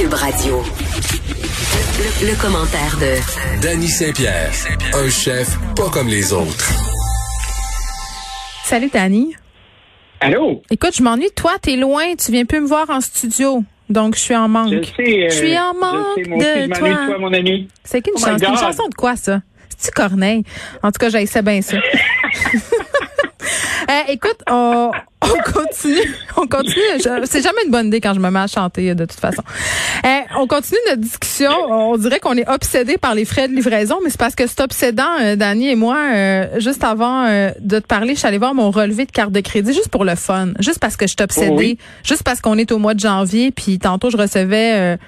Cube Radio. Le, le commentaire de Danny Saint-Pierre, un chef pas comme les autres. Salut Dani. Allô? Écoute, je m'ennuie toi, t'es loin, tu viens plus me voir en studio. Donc, je suis en manque. Je sais. euh, Je suis en manque je sais, moi aussi, de je m'ennuie toi. de toi, mon ami. C'est qu'une Oh chanson, une chanson de quoi, ça? C'est-tu Corneille? En tout cas, j'haïssais bien ça. Euh, écoute, on, on continue. On continue. C'est jamais une bonne idée quand je me mets à chanter, de toute façon. Euh, on continue notre discussion. On dirait qu'on est obsédé par les frais de livraison, mais c'est parce que c'est obsédant, euh, Dani et moi. euh, juste avant de te parler, je suis allée voir mon relevé de carte de crédit juste pour le fun. Juste parce que je suis obsédée. Oh oui. Juste parce qu'on est au mois de janvier. Puis tantôt, je recevais...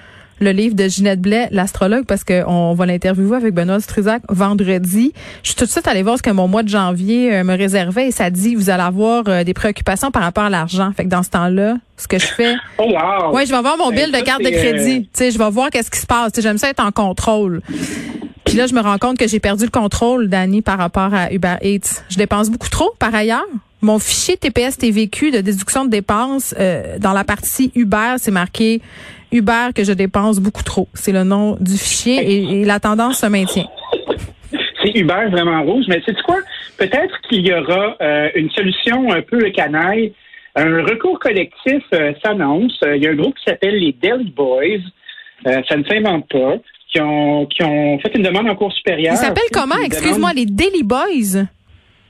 euh, le livre de Ginette Blais, l'astrologue, parce qu'on va l'interviewer avec Benoît Struzac vendredi. Je suis tout de suite allée voir ce que mon mois de janvier euh, me réservait et ça dit vous allez avoir euh, des préoccupations par rapport à l'argent. Fait que dans ce temps-là, ce que je fais, Oh, wow! ouais, je vais voir mon Ben, bill de carte de c'est, crédit. Tu sais, je vais voir qu'est-ce qui se passe. Tu sais, J'aime ça être en contrôle. Puis là, je me rends compte que j'ai perdu le contrôle, Dani, par rapport à Uber Eats. Je dépense beaucoup trop, par ailleurs. Mon fichier TPS TVQ de déduction de dépenses, euh, dans la partie Uber, c'est marqué Uber que je dépense beaucoup trop. C'est le nom du fichier et, et la tendance se maintient. C'est Uber vraiment rouge, mais c'est quoi? Peut-être qu'il y aura euh, une solution un peu canaille. Un recours collectif euh, s'annonce. Il y a un groupe qui s'appelle les Deli Boys. Euh, ça ne s'invente pas. Qui ont, qui ont fait une demande en cours supérieur. Il s'appelle comment? Excuse-moi, demande- les Daily Boys?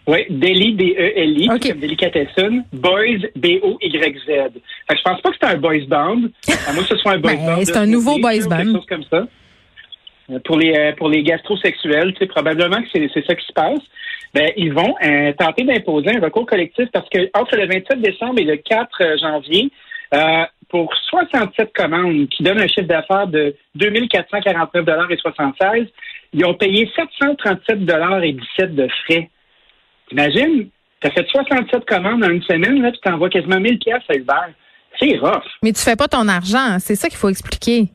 Oui, Deli, D-E-L-I, OK. comme Delicatessen. Boys, B-O-Y-Z. Fait que je pense pas que c'est un boys band. À moins que ce soit un boys Ben, band. c'est un nouveau boys band. Quelque chose comme ça. Euh, Pour les, euh, pour les gastrosexuels, tu sais, probablement que c'est c'est ça qui se passe. Ben, ils vont euh, tenter d'imposer un recours collectif parce que entre le 27 décembre et le 4 janvier, euh, pour 67 commandes qui donnent un chiffre d'affaires de 2449 et 76, ils ont payé 737 et 17 de frais. T'imagines? T'as fait 67 commandes en une semaine, là, tu t'envoies quasiment 1000 pièces à Uber. C'est rough. Mais tu fais pas ton argent. C'est ça qu'il faut expliquer.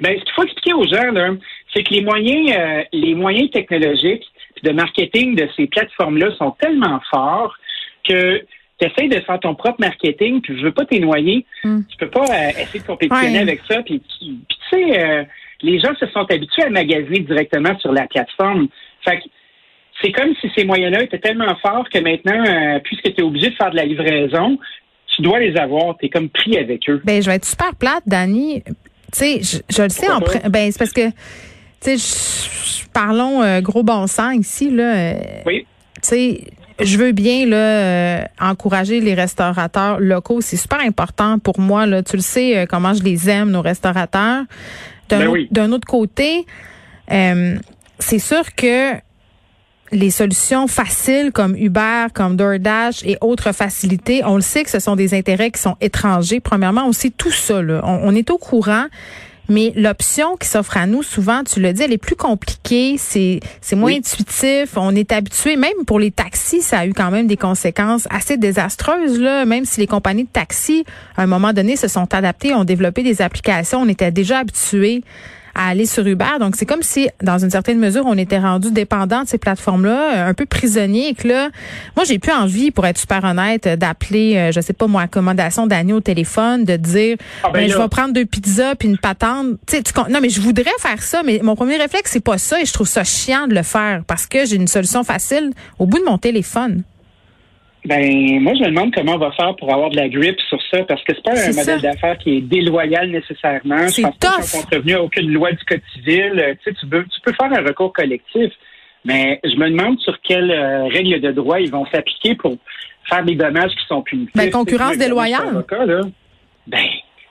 Ben, ce qu'il faut expliquer aux gens, là, c'est que les moyens, euh, les moyens technologiques puis de marketing de ces plateformes-là sont tellement forts que tu essaies de faire ton propre marketing, puis je veux pas t'es noyer. Hmm. Tu peux pas euh, essayer de compétitionner Ouais. avec ça. Puis, puis tu sais, euh, les gens se sont habitués à magasiner directement sur la plateforme. Fait que c'est comme si ces moyens-là étaient tellement forts que maintenant, euh, puisque tu es obligé de faire de la livraison, tu dois les avoir. Tu es comme pris avec eux. Ben, je vais être super plate, Dani. Tu sais, je, je le sais en pr- ben c'est parce que tu sais parlons euh, gros bon sens ici là. euh, Oui. Tu sais, je veux bien là euh, encourager les restaurateurs locaux, c'est super important pour moi là, tu le sais euh, comment je les aime nos restaurateurs. D'un Ben autre- oui. d'un autre côté, euh, c'est sûr que les solutions faciles comme Uber, comme DoorDash et autres facilités, on le sait que ce sont des intérêts qui sont étrangers. Premièrement, on sait tout ça. là. On, on est au courant. Mais l'option qui s'offre à nous, souvent, tu le dis, elle est plus compliquée, c'est c'est moins Oui. intuitif, on est habitué, même pour les taxis, ça a eu quand même des conséquences assez désastreuses, là, même si les compagnies de taxis, à un moment donné, se sont adaptées, ont développé des applications, on était déjà habitués à aller sur Uber. Donc, c'est comme si, dans une certaine mesure, on était rendu dépendant de ces plateformes-là, un peu prisonnier. Et que là, moi, j'ai plus envie, pour être super honnête, d'appeler, euh, je sais pas, moi, accommodation d'agneau au téléphone, de dire, Ah, ben ben, je vais prendre deux pizzas puis une patente. Tu non, mais je voudrais faire ça, mais mon premier réflexe, c'est pas ça. Et je trouve ça chiant de le faire parce que j'ai une solution facile au bout de mon téléphone. Ben, moi, je me demande comment on va faire pour avoir de la grippe sur ça, parce que c'est pas un modèle d'affaires qui est déloyal nécessairement. Je pense pas tough. qu'ils sont contrevenus à aucune loi du Code civil. Euh, Tu sais, tu peux, tu peux faire un recours collectif, mais je me demande sur quelles euh, règles de droit ils vont s'appliquer pour faire des dommages qui sont punitifs. Ben, concurrence déloyale. avocat, là. Ben,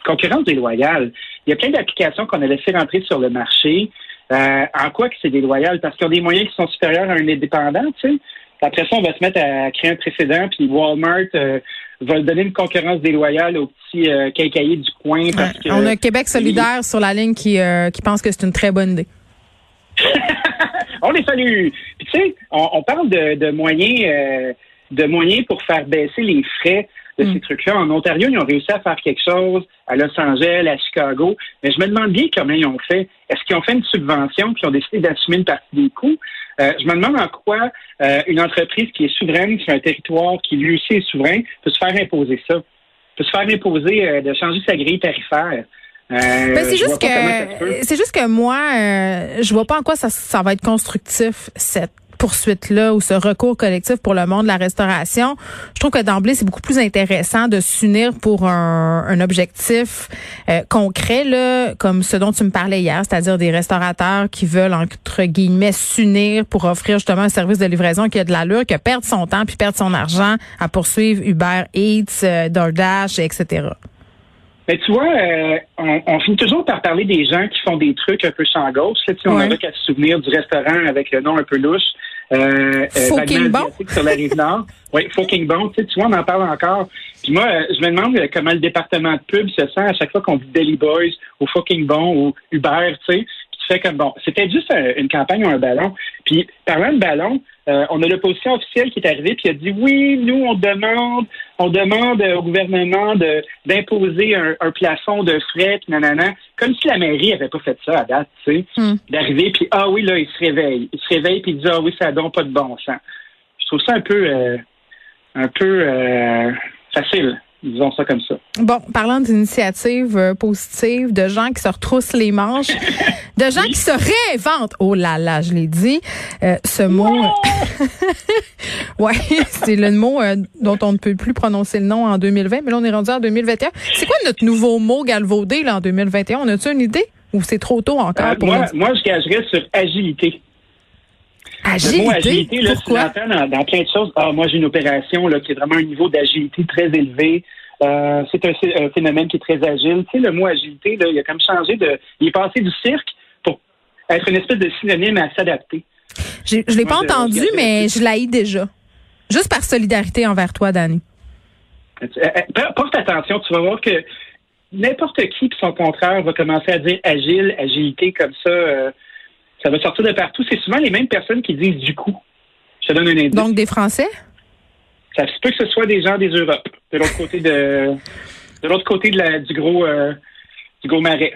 concurrence déloyale. Il y a plein d'applications qu'on a laissées rentrer sur le marché. Euh, en quoi que c'est déloyal? Parce qu'ils ont des moyens qui sont supérieurs à un indépendant, tu sais. Après ça, on va se mettre à créer un précédent, puis Walmart euh, va donner une concurrence déloyale aux petits euh, quincailliers du coin. Parce que, on a Québec solidaire sur la ligne qui, euh, qui pense que c'est une très bonne idée. on les salue. Puis tu sais, on, on parle de, de moyens euh, de moyens pour faire baisser les frais de Mm. ces trucs-là. En Ontario, ils ont réussi à faire quelque chose, à Los Angeles, à Chicago, mais je me demande bien comment ils ont fait. Est-ce qu'ils ont fait une subvention puis ils ont décidé d'assumer une partie des coûts? Euh, je me demande en quoi euh, une entreprise qui est souveraine sur un territoire qui lui aussi est souverain peut se faire imposer ça, peut se faire imposer euh, de changer sa grille tarifaire. Euh, Ben, c'est juste que c'est juste que moi, euh, je vois pas en quoi ça, ça va être constructif cette poursuite-là ou ce recours collectif pour le monde de la restauration. Je trouve que d'emblée, c'est beaucoup plus intéressant de s'unir pour un, objectif euh, concret, là, comme ce dont tu me parlais hier, c'est-à-dire des restaurateurs qui veulent, entre guillemets, s'unir pour offrir justement un service de livraison qui a de l'allure, que perdre son temps puis perdre son argent à poursuivre Uber Eats, euh, DoorDash, etc. Mais tu vois, euh, on, on finit toujours par parler des gens qui font des trucs un peu sans gauche. Là, tu sais, on Ouais. n'a qu'à se souvenir du restaurant avec le nom un peu louche. Euh, euh, bon. sur la rive nord. Oui, fucking bon. Tu, sais, tu vois, on en parle encore. Puis moi, euh, je me demande euh, comment le département de pub se sent à chaque fois qu'on dit Deli Boys ou fucking bon ou Uber, tu sais. Puis tu fais comme bon. C'était juste un- une campagne ou un ballon. Puis parlant de ballon, euh, on a l'opposition officielle qui est arrivée puis a dit oui, nous on demande, on demande au gouvernement de d'imposer un, un plafond de frais puis nanana, comme si la mairie avait pas fait ça à date, tu sais, Hmm. d'arriver puis ah oui là il se réveille, il se réveille puis il dit ah oui ça donne pas de bon sens. Je trouve ça un peu euh, un peu euh, facile, disons ça comme ça. Bon, parlant d'initiatives euh, positives, de gens qui se retroussent les manches, de gens qui se réinventent. Oh là là, je l'ai dit. euh, ce mot, ouais, c'est le mot euh, dont on ne peut plus prononcer le nom en 2020, mais là on est rendu en 2021. C'est quoi notre nouveau mot galvaudé là en 2021 On a-tu une idée? Ou c'est trop tôt encore Euh, pour moi, moi je gagerais sur agilité. Le mot agilité, là, tu l'entends dans, dans plein de choses. Ah, moi, j'ai une opération là, qui est vraiment un niveau d'agilité très élevé. Euh, c'est un, phénomène qui est très agile. Tu sais, le mot agilité, là, il a comme changé de. Il est passé du cirque pour être une espèce de synonyme à s'adapter. Je l'ai pas entendu, mais je l'haïs déjà. Juste par solidarité envers toi, Dani. Euh, euh, Porte attention, tu vas voir que n'importe qui, puis son contraire, va commencer à dire agile, agilité comme ça. euh, ça va sortir de partout. C'est souvent les mêmes personnes qui disent du coup. Je te donne un indice. Donc des Français? Ça se peut que ce soit des gens des Europes, de l'autre côté de de l'autre côté de la, du gros euh, du gros marais.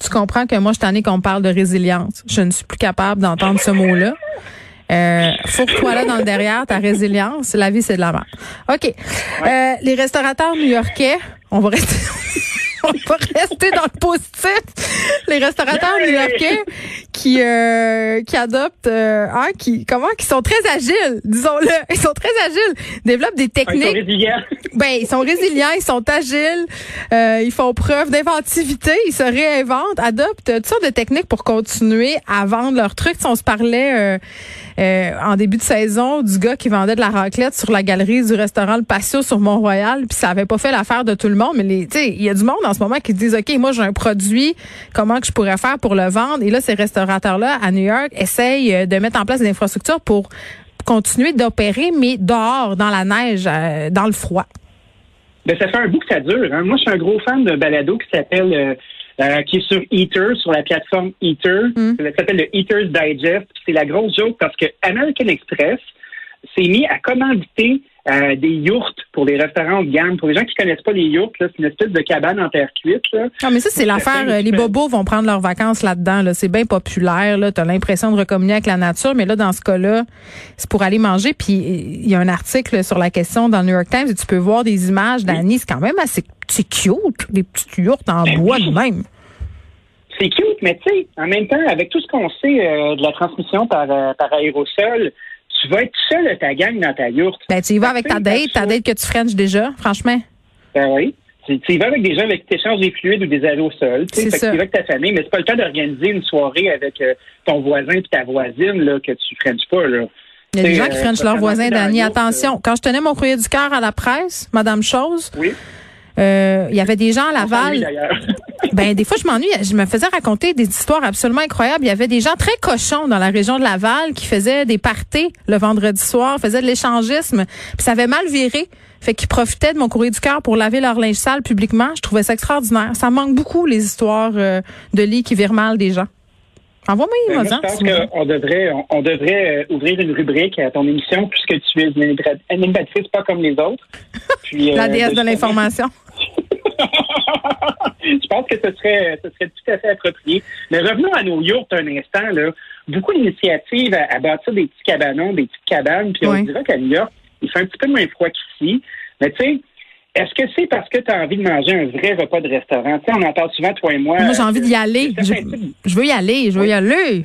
Tu comprends que moi, je t'en ai qu'on parle de résilience. Je ne suis plus capable d'entendre ce mot-là. Euh, Fourre-toi là dans le derrière, ta résilience. La vie, c'est de la merde. OK. Euh, les restaurateurs new-yorkais, on va rester... On va rester dans le positif. Les restaurateurs Yeah! new-yorkais qui euh, qui adoptent euh, hein, qui comment qui sont très agiles, disons-le. Ils sont très agiles, développent des Ils sont techniques résilients. ben, ils sont résilients, ils sont agiles, euh, ils font preuve d'inventivité, ils se réinventent, adoptent toutes sortes de techniques pour continuer à vendre leurs trucs. Si on se parlait euh, en début de saison du gars qui vendait de la raclette sur la galerie du restaurant Le Patio sur Mont-Royal, puis ça avait pas fait l'affaire de tout le monde, mais il y a du monde en ce moment qui disent, ok, moi j'ai un produit, comment que je pourrais faire pour le vendre? Et là, ces restaurateurs-là à New York essayent euh, de mettre en place des infrastructures pour continuer d'opérer, mais dehors, dans la neige, euh, dans le froid. Ben, ça fait un bout que ça dure. Hein. Moi, je suis un gros fan d'un balado qui s'appelle euh, qui est sur Eater, sur la plateforme Eater. Mm. Ça s'appelle le Eater's Digest. C'est la grosse joke parce que American Express s'est mis à commanditer euh, des yourtes pour les restaurants de gamme. Pour les gens qui connaissent pas les yourtes, c'est une espèce de cabane en terre cuite. Là. Ah, mais ça, c'est l'affaire. euh, Les bobos vont prendre leurs vacances là-dedans. Là. C'est bien populaire. Là. Tu as l'impression de recommunier avec la nature. Mais là, dans ce cas-là, c'est pour aller manger. Puis il y a un article sur la question dans le New York Times et tu peux voir des images d'Annie. C'est quand même assez c'est cute. Des petites yourtes en Ben bois oui. de même. C'est cute, mais tu sais, en même temps, avec tout ce qu'on sait euh, de la transmission par, euh, par aérosol, tu vas être seul à ta gang dans ta yourte. Ben, tu y vas avec ta date, ta date que tu frenches déjà, franchement. Ben oui. Tu, tu y vas avec des gens avec qui échanges des fluides ou des aérosols. Tu sais, fait que tu y vas avec ta famille, mais c'est pas le temps d'organiser une soirée avec euh, ton voisin et ta voisine là, que tu frenches pas. Là. Il y a des gens qui euh, frenchent leurs voisins, Dani. yourte, Attention, quand je tenais mon courrier du cœur à la presse, Madame Chose, Oui. Euh, il y avait des gens à Laval. Ben des fois je m'ennuie. Je me faisais raconter des histoires absolument incroyables. Il y avait des gens très cochons dans la région de Laval qui faisaient des parties le vendredi soir, faisaient de l'échangisme. Puis ça avait mal viré. Fait qu'ils profitaient de mon courrier du cœur pour laver leur linge sale publiquement. Je trouvais ça extraordinaire. Ça manque beaucoup les histoires euh, de lits qui virent mal des gens. Envoie-moi Ben, je pense qu'on devrait, on, on devrait euh, ouvrir une rubrique à ton émission puisque tu es une animatrice- pas comme les autres. Puis, La euh, déesse de l'information. je pense que ce serait, ce serait tout à fait approprié. Mais revenons à nos yurts un instant. Là. Beaucoup d'initiatives à, à bâtir des petits cabanons, des petites cabanes. Puis Oui. on dirait qu'à New York, il fait un petit peu moins froid qu'ici. Mais tu sais, est-ce que c'est parce que tu as envie de manger un vrai repas de restaurant? Tu sais, on en parle souvent, toi et moi. Moi, j'ai envie d'y aller. Je veux y aller. Je veux y aller.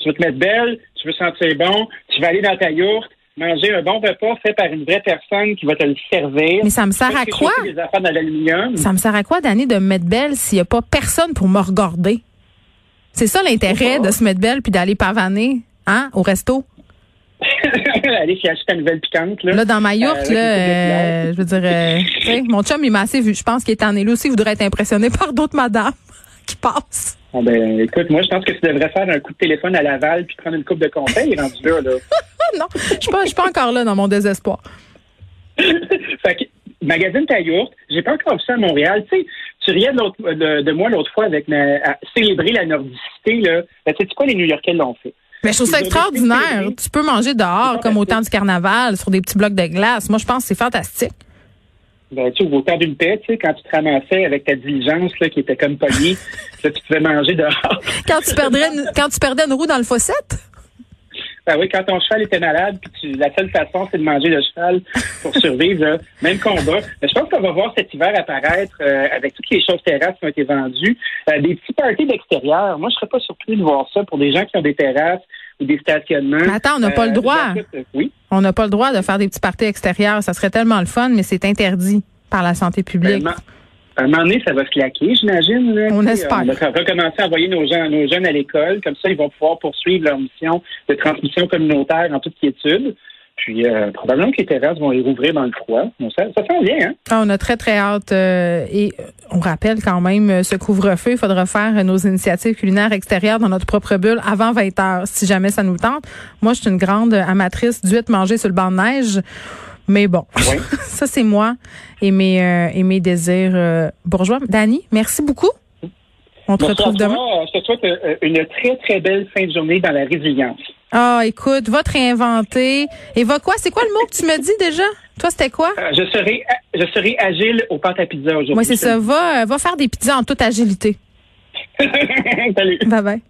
Tu veux te mettre belle, tu veux sentir bon, tu vas aller dans ta yourte, manger un bon repas fait par une vraie personne qui va te le servir. Mais ça me sert à quoi? Ça me sert à quoi, Dani, de me mettre belle s'il n'y a pas personne pour me regarder? C'est ça l'intérêt de se mettre belle puis d'aller pavaner, hein, au resto? Allez, puis acheter ta nouvelle piquante. Là, Là, dans ma Euh, yourte, avec là, euh, je veux dire, euh, mon chum, il m'a assez vu. Je pense qu'il est en élu aussi. Il voudrait être impressionné par d'autres madames qui passent. Bon, ben, écoute, moi, je pense que tu devrais faire un coup de téléphone à Laval puis prendre une coupe de conseils rendu là. là. Non, je suis pas, je suis pas encore là dans mon désespoir. fait que, magazine ta yourte, j'ai pas encore vu ça à Montréal. Tu sais, tu riais de, de, de moi l'autre fois avec ma, à célébrer la nordicité. Là. Ben, tu sais quoi, les New-Yorkais l'ont fait? Mais je trouve ça extraordinaire. Tu peux manger dehors comme au temps du carnaval sur des petits blocs de glace. Moi, je pense que c'est fantastique. Ben, tu sais, au temps d'une paix, tu sais, quand tu te ramassais avec ta diligence là, qui était comme pognée, là, tu pouvais manger dehors. Quand tu perdrais, une- quand tu perdais une roue dans le fossette? Ben oui, quand ton cheval était malade, puis tu, la seule façon, c'est de manger le cheval pour survivre. là. Même combat. Mais je pense qu'on va voir cet hiver apparaître, euh, avec toutes les choses terrasses qui ont été vendues, euh, des petits parties d'extérieur. Moi, je serais pas surpris de voir ça pour des gens qui ont des terrasses ou des stationnements. Mais attends, on n'a pas le droit. j'en fais- euh, oui. On n'a pas le droit de faire des petits parties extérieurs. Ça serait tellement le fun, mais c'est interdit par la santé publique. Ben, À un moment donné, ça va se claquer, j'imagine. On espère. On va recommencer à envoyer nos, gens, nos jeunes à l'école. Comme ça, ils vont pouvoir poursuivre leur mission de transmission communautaire en toute quiétude. Puis, euh, probablement que les terrasses vont les rouvrir dans le froid. Ça, ça s'en vient, hein? Ah, on a très, très hâte. euh, et euh, on rappelle quand même euh, ce couvre-feu. Il faudra faire euh, nos initiatives culinaires extérieures dans notre propre bulle avant 20 heures, si jamais ça nous tente. Moi, je suis une grande amatrice d'huîtres mangées sur le banc de neige. Mais bon, Oui. ça, c'est moi et mes, euh, et mes désirs euh, bourgeois. Dani, merci beaucoup. On te Merci retrouve demain. Je te souhaite euh, une très, très belle fin de journée dans la résilience. Ah, écoute, va te réinventer. Et va quoi? C'est quoi le mot que tu me dis déjà? Toi, c'était quoi? Euh, je, serai, je serai agile au pâte à pizza aujourd'hui. Moi, c'est ça. Va, euh, va faire des pizzas en toute agilité. Salut. Bye bye.